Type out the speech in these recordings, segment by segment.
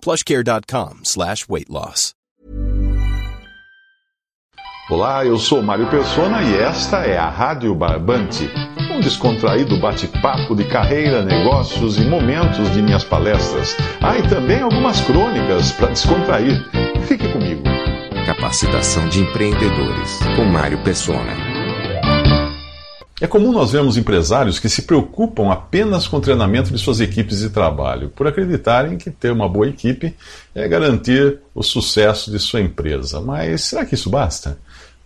plushcare.com slash weight loss. Olá, eu sou Mário Persona e esta é a Rádio Barbante, um descontraído bate-papo de carreira, negócios e momentos de minhas palestras. Ah, e também algumas crônicas para descontrair. Fique comigo. Capacitação de empreendedores com Mário Persona. É comum nós vermos empresários que se preocupam apenas com o treinamento de suas equipes de trabalho, por acreditarem que ter uma boa equipe é garantir o sucesso de sua empresa. Mas será que isso basta?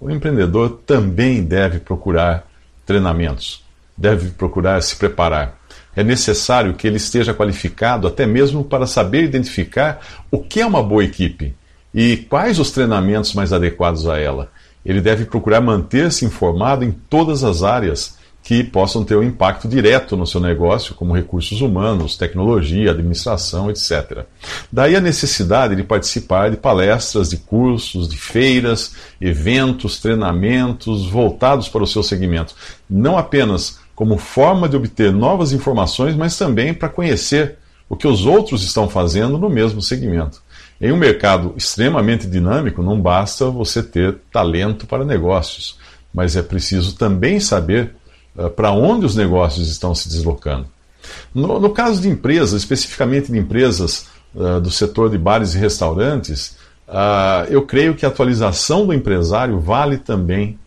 O empreendedor também deve procurar treinamentos, deve procurar se preparar. É necessário que ele esteja qualificado até mesmo para saber identificar o que é uma boa equipe e quais os treinamentos mais adequados a ela. Ele deve procurar manter-se informado em todas as áreas que possam ter um impacto direto no seu negócio, como recursos humanos, tecnologia, administração, etc. Daí a necessidade de participar de palestras, de cursos, de feiras, eventos, treinamentos voltados para o seu segmento, não apenas como forma de obter novas informações, mas também para conhecer o que os outros estão fazendo no mesmo segmento. Em um mercado extremamente dinâmico, não basta você ter talento para negócios, mas é preciso também saber uh, para onde os negócios estão se deslocando. No, no caso de empresas, especificamente de empresas uh, do setor de bares e restaurantes, uh, eu creio que a atualização do empresário vale também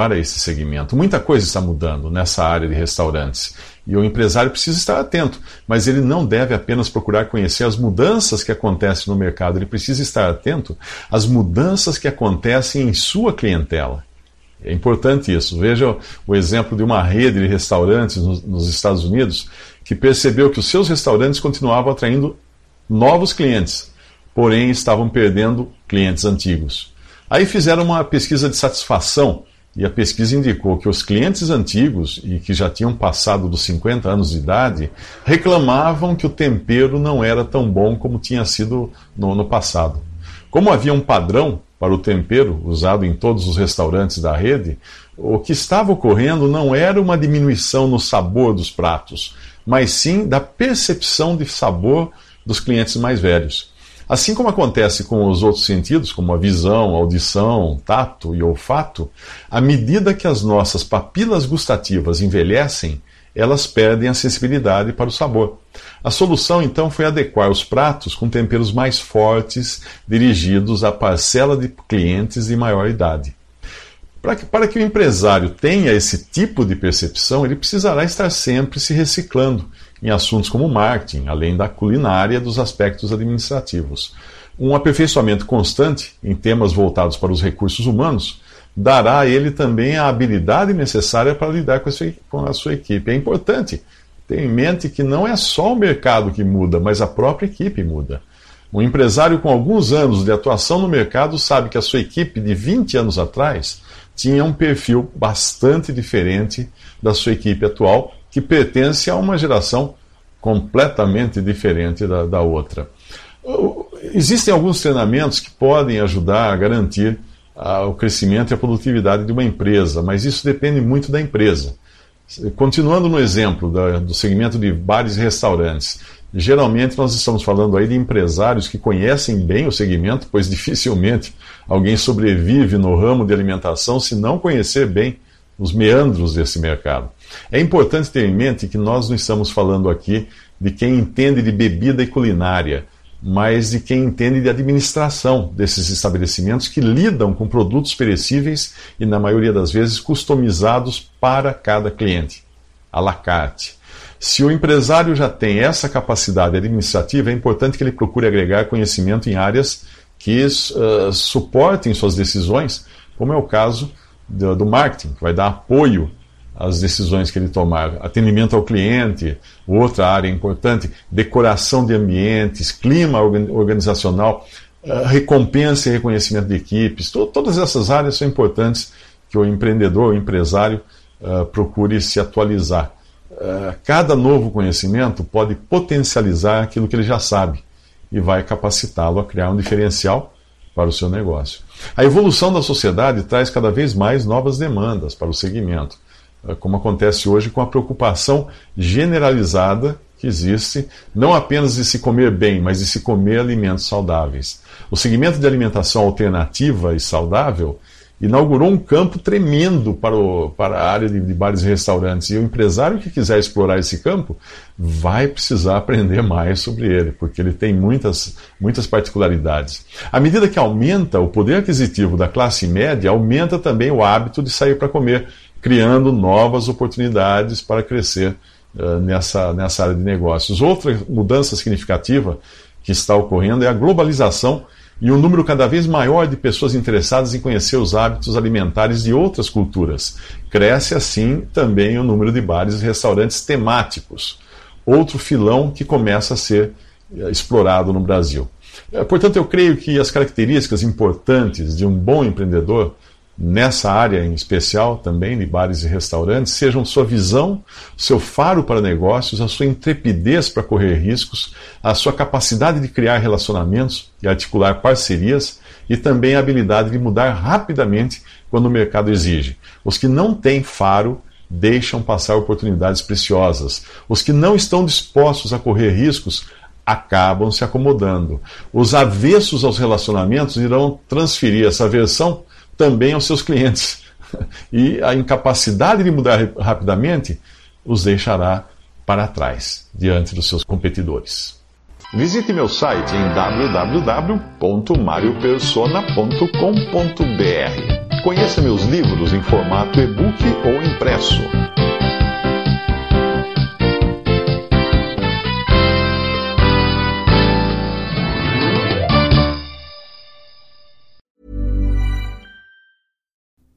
para esse segmento. Muita coisa está mudando nessa área de restaurantes e o empresário precisa estar atento, mas ele não deve apenas procurar conhecer as mudanças que acontecem no mercado, ele precisa estar atento às mudanças que acontecem em sua clientela. É importante isso. Veja o exemplo de uma rede de restaurantes nos Estados Unidos que percebeu que os seus restaurantes continuavam atraindo novos clientes, porém estavam perdendo clientes antigos. Aí fizeram uma pesquisa de satisfação e a pesquisa indicou que os clientes antigos e que já tinham passado dos 50 anos de idade reclamavam que o tempero não era tão bom como tinha sido no, no passado. Como havia um padrão para o tempero usado em todos os restaurantes da rede, o que estava ocorrendo não era uma diminuição no sabor dos pratos, mas sim da percepção de sabor dos clientes mais velhos. Assim como acontece com os outros sentidos, como a visão, audição, tato e olfato, à medida que as nossas papilas gustativas envelhecem, elas perdem a sensibilidade para o sabor. A solução então foi adequar os pratos com temperos mais fortes, dirigidos à parcela de clientes de maior idade. Para que, para que o empresário tenha esse tipo de percepção, ele precisará estar sempre se reciclando em assuntos como marketing, além da culinária e dos aspectos administrativos. Um aperfeiçoamento constante em temas voltados para os recursos humanos dará a ele também a habilidade necessária para lidar com a sua, equipe. É importante ter em mente que não é só o mercado que muda, mas a própria equipe muda. Um empresário com alguns anos de atuação no mercado sabe que a sua equipe de 20 anos atrás tinha um perfil bastante diferente da sua equipe atual que pertence a uma geração completamente diferente da, da outra. Existem alguns treinamentos que podem ajudar a garantir o crescimento e a produtividade de uma empresa, mas isso depende muito da empresa. Continuando no exemplo do segmento de bares e restaurantes, geralmente nós estamos falando aí de empresários que conhecem bem o segmento, pois dificilmente alguém sobrevive no ramo de alimentação se não conhecer bem os meandros desse mercado. É importante ter em mente que nós não estamos falando aqui de quem entende de bebida e culinária, mas de quem entende de administração desses estabelecimentos que lidam com produtos perecíveis e, na maioria das vezes, customizados para cada cliente, à la carte. Se o empresário já tem essa capacidade administrativa, é importante que ele procure agregar conhecimento em áreas que uh, suportem suas decisões, como é o caso do, do marketing, que vai dar apoio as decisões que ele tomar. Atendimento ao cliente, outra área importante, decoração de ambientes, clima organizacional, eh, recompensa e reconhecimento de equipes. Todas essas áreas são importantes que o empreendedor, o empresário, uh, procure se atualizar. Uh, cada novo conhecimento pode potencializar aquilo que ele já sabe e vai capacitá-lo a criar um diferencial para o seu negócio. A evolução da sociedade traz cada vez mais novas demandas para o segmento. É, como acontece hoje com a preocupação generalizada que existe, não apenas de se comer bem, mas de se comer alimentos saudáveis. O segmento de alimentação alternativa e saudável inaugurou um campo tremendo para, o, para a área de, de bares e restaurantes. E o empresário que quiser explorar esse campo vai precisar aprender mais sobre ele, porque ele tem muitas, muitas particularidades. À medida que aumenta o poder aquisitivo da classe média, aumenta também o hábito de sair para comer criando novas oportunidades para crescer uh, nessa, nessa área de negócios. Outra mudança significativa que está ocorrendo é a globalização e um número cada vez maior de pessoas interessadas em conhecer os hábitos alimentares de outras culturas. Cresce assim também o número de bares e restaurantes temáticos, outro filão que começa a ser uh, explorado no Brasil. Uh, portanto, eu creio que as características importantes de um bom empreendedor nessa área em especial também de bares e restaurantes sejam sua visão, seu faro para negócios, a sua intrepidez para correr riscos, a sua capacidade de criar relacionamentos e articular parcerias e também a habilidade de mudar rapidamente quando o mercado exige. Os que não têm faro deixam passar oportunidades preciosas. Os que não estão dispostos a correr riscos acabam se acomodando. Os avessos aos relacionamentos irão transferir essa aversão também aos seus clientes. E a incapacidade de mudar rapidamente os deixará para trás diante dos seus competidores. Visite meu site em www.mariopersona.com.br. Conheça meus livros em formato e-book ou impresso.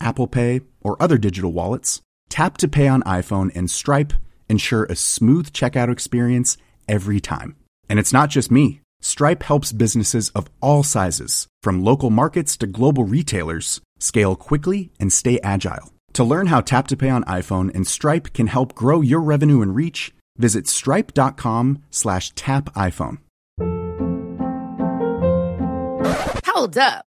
Apple Pay, or other digital wallets, Tap to Pay on iPhone and Stripe ensure a smooth checkout experience every time. And it's not just me. Stripe helps businesses of all sizes, from local markets to global retailers, scale quickly and stay agile. To learn how Tap to Pay on iPhone and Stripe can help grow your revenue and reach, visit stripe.com slash tap iPhone. Hold up.